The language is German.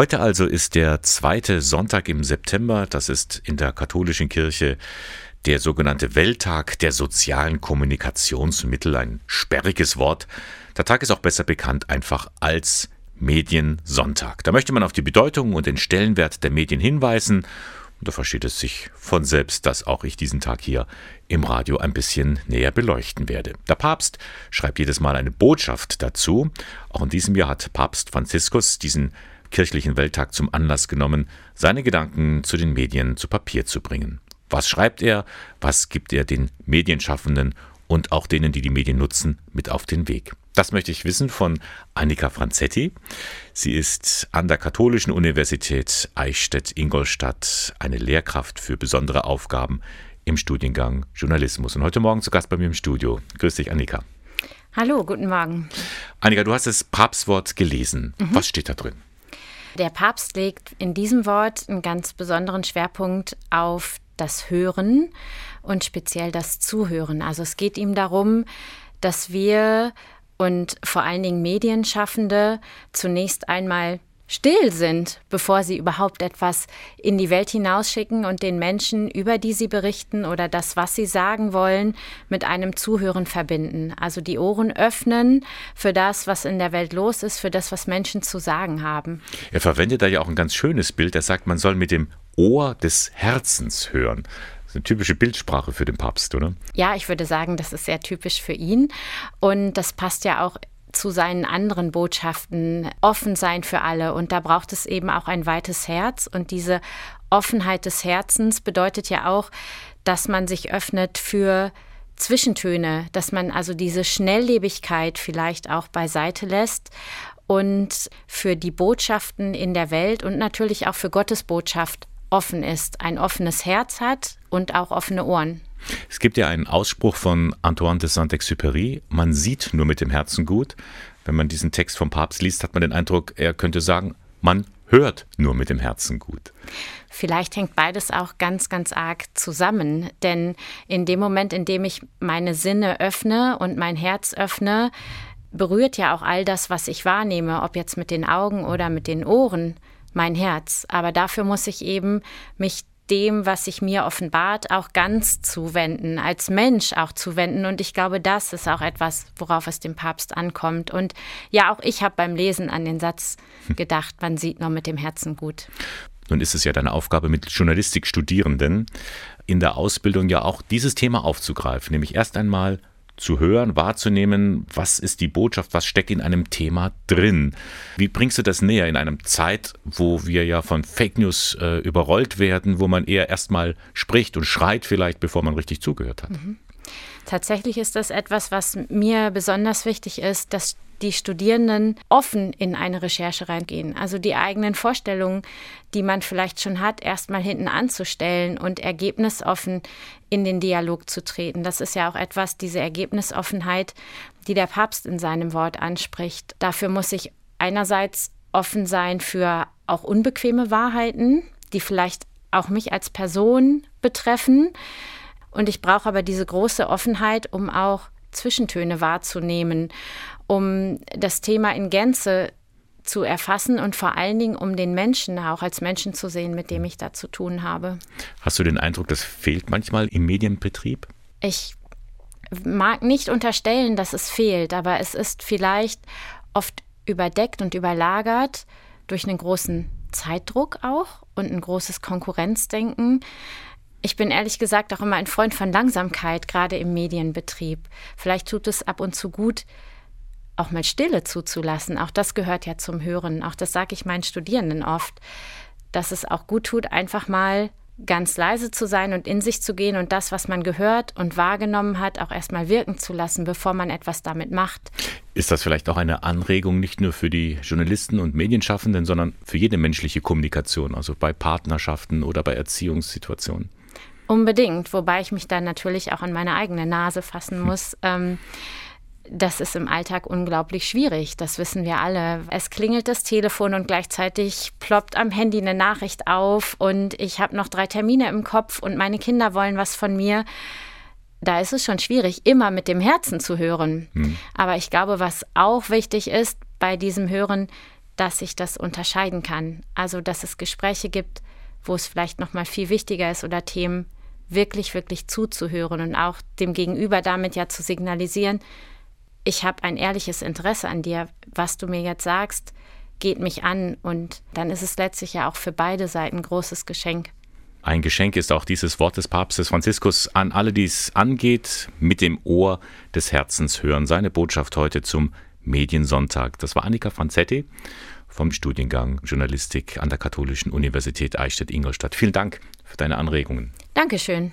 Heute also ist der zweite Sonntag im September. Das ist in der katholischen Kirche der sogenannte Welttag der sozialen Kommunikationsmittel. Ein sperriges Wort. Der Tag ist auch besser bekannt einfach als Mediensonntag. Da möchte man auf die Bedeutung und den Stellenwert der Medien hinweisen. Und da versteht es sich von selbst, dass auch ich diesen Tag hier im Radio ein bisschen näher beleuchten werde. Der Papst schreibt jedes Mal eine Botschaft dazu. Auch in diesem Jahr hat Papst Franziskus diesen kirchlichen Welttag zum Anlass genommen, seine Gedanken zu den Medien zu Papier zu bringen. Was schreibt er? Was gibt er den Medienschaffenden und auch denen, die die Medien nutzen, mit auf den Weg? Das möchte ich wissen von Annika Franzetti. Sie ist an der Katholischen Universität Eichstätt-Ingolstadt eine Lehrkraft für besondere Aufgaben im Studiengang Journalismus und heute Morgen zu Gast bei mir im Studio. Grüß dich, Annika. Hallo, guten Morgen. Annika, du hast das Papstwort gelesen. Mhm. Was steht da drin? Der Papst legt in diesem Wort einen ganz besonderen Schwerpunkt auf das Hören und speziell das Zuhören. Also es geht ihm darum, dass wir und vor allen Dingen Medienschaffende zunächst einmal still sind, bevor sie überhaupt etwas in die Welt hinausschicken und den Menschen, über die sie berichten oder das, was sie sagen wollen, mit einem Zuhören verbinden. Also die Ohren öffnen für das, was in der Welt los ist, für das, was Menschen zu sagen haben. Er verwendet da ja auch ein ganz schönes Bild. Er sagt, man soll mit dem Ohr des Herzens hören. Das ist eine typische Bildsprache für den Papst, oder? Ja, ich würde sagen, das ist sehr typisch für ihn. Und das passt ja auch zu seinen anderen Botschaften offen sein für alle. Und da braucht es eben auch ein weites Herz. Und diese Offenheit des Herzens bedeutet ja auch, dass man sich öffnet für Zwischentöne, dass man also diese Schnelllebigkeit vielleicht auch beiseite lässt und für die Botschaften in der Welt und natürlich auch für Gottes Botschaft offen ist, ein offenes Herz hat und auch offene Ohren. Es gibt ja einen Ausspruch von Antoine de Saint-Exupéry, man sieht nur mit dem Herzen gut. Wenn man diesen Text vom Papst liest, hat man den Eindruck, er könnte sagen, man hört nur mit dem Herzen gut. Vielleicht hängt beides auch ganz, ganz arg zusammen. Denn in dem Moment, in dem ich meine Sinne öffne und mein Herz öffne, berührt ja auch all das, was ich wahrnehme, ob jetzt mit den Augen oder mit den Ohren, mein Herz. Aber dafür muss ich eben mich dem, was sich mir offenbart, auch ganz zuwenden, als Mensch auch zuwenden. Und ich glaube, das ist auch etwas, worauf es dem Papst ankommt. Und ja, auch ich habe beim Lesen an den Satz gedacht, man sieht nur mit dem Herzen gut. Nun ist es ja deine Aufgabe mit Journalistikstudierenden in der Ausbildung ja auch dieses Thema aufzugreifen, nämlich erst einmal zu hören, wahrzunehmen, was ist die Botschaft, was steckt in einem Thema drin. Wie bringst du das näher in einem Zeit, wo wir ja von Fake News äh, überrollt werden, wo man eher erstmal spricht und schreit vielleicht, bevor man richtig zugehört hat? Mhm. Tatsächlich ist das etwas, was mir besonders wichtig ist, dass die Studierenden offen in eine Recherche reingehen. Also die eigenen Vorstellungen, die man vielleicht schon hat, erstmal hinten anzustellen und ergebnisoffen in den Dialog zu treten. Das ist ja auch etwas, diese Ergebnisoffenheit, die der Papst in seinem Wort anspricht. Dafür muss ich einerseits offen sein für auch unbequeme Wahrheiten, die vielleicht auch mich als Person betreffen. Und ich brauche aber diese große Offenheit, um auch Zwischentöne wahrzunehmen, um das Thema in Gänze zu erfassen und vor allen Dingen um den Menschen auch als Menschen zu sehen, mit dem ich da zu tun habe. Hast du den Eindruck, das fehlt manchmal im Medienbetrieb? Ich mag nicht unterstellen, dass es fehlt, aber es ist vielleicht oft überdeckt und überlagert durch einen großen Zeitdruck auch und ein großes Konkurrenzdenken. Ich bin ehrlich gesagt auch immer ein Freund von Langsamkeit, gerade im Medienbetrieb. Vielleicht tut es ab und zu gut, auch mal Stille zuzulassen. Auch das gehört ja zum Hören. Auch das sage ich meinen Studierenden oft, dass es auch gut tut, einfach mal ganz leise zu sein und in sich zu gehen und das, was man gehört und wahrgenommen hat, auch erstmal wirken zu lassen, bevor man etwas damit macht. Ist das vielleicht auch eine Anregung nicht nur für die Journalisten und Medienschaffenden, sondern für jede menschliche Kommunikation, also bei Partnerschaften oder bei Erziehungssituationen? Unbedingt, wobei ich mich dann natürlich auch an meine eigene Nase fassen hm. muss. Ähm, das ist im Alltag unglaublich schwierig, das wissen wir alle. Es klingelt das Telefon und gleichzeitig ploppt am Handy eine Nachricht auf und ich habe noch drei Termine im Kopf und meine Kinder wollen was von mir. Da ist es schon schwierig, immer mit dem Herzen zu hören. Hm. Aber ich glaube, was auch wichtig ist bei diesem Hören, dass ich das unterscheiden kann. Also, dass es Gespräche gibt, wo es vielleicht noch mal viel wichtiger ist oder Themen wirklich, wirklich zuzuhören und auch dem Gegenüber damit ja zu signalisieren, ich habe ein ehrliches Interesse an dir, was du mir jetzt sagst, geht mich an und dann ist es letztlich ja auch für beide Seiten ein großes Geschenk. Ein Geschenk ist auch dieses Wort des Papstes Franziskus an alle, die es angeht, mit dem Ohr des Herzens hören. Seine Botschaft heute zum Mediensonntag. Das war Annika Franzetti vom Studiengang Journalistik an der Katholischen Universität Eichstätt-Ingolstadt. Vielen Dank für deine Anregungen. Dankeschön.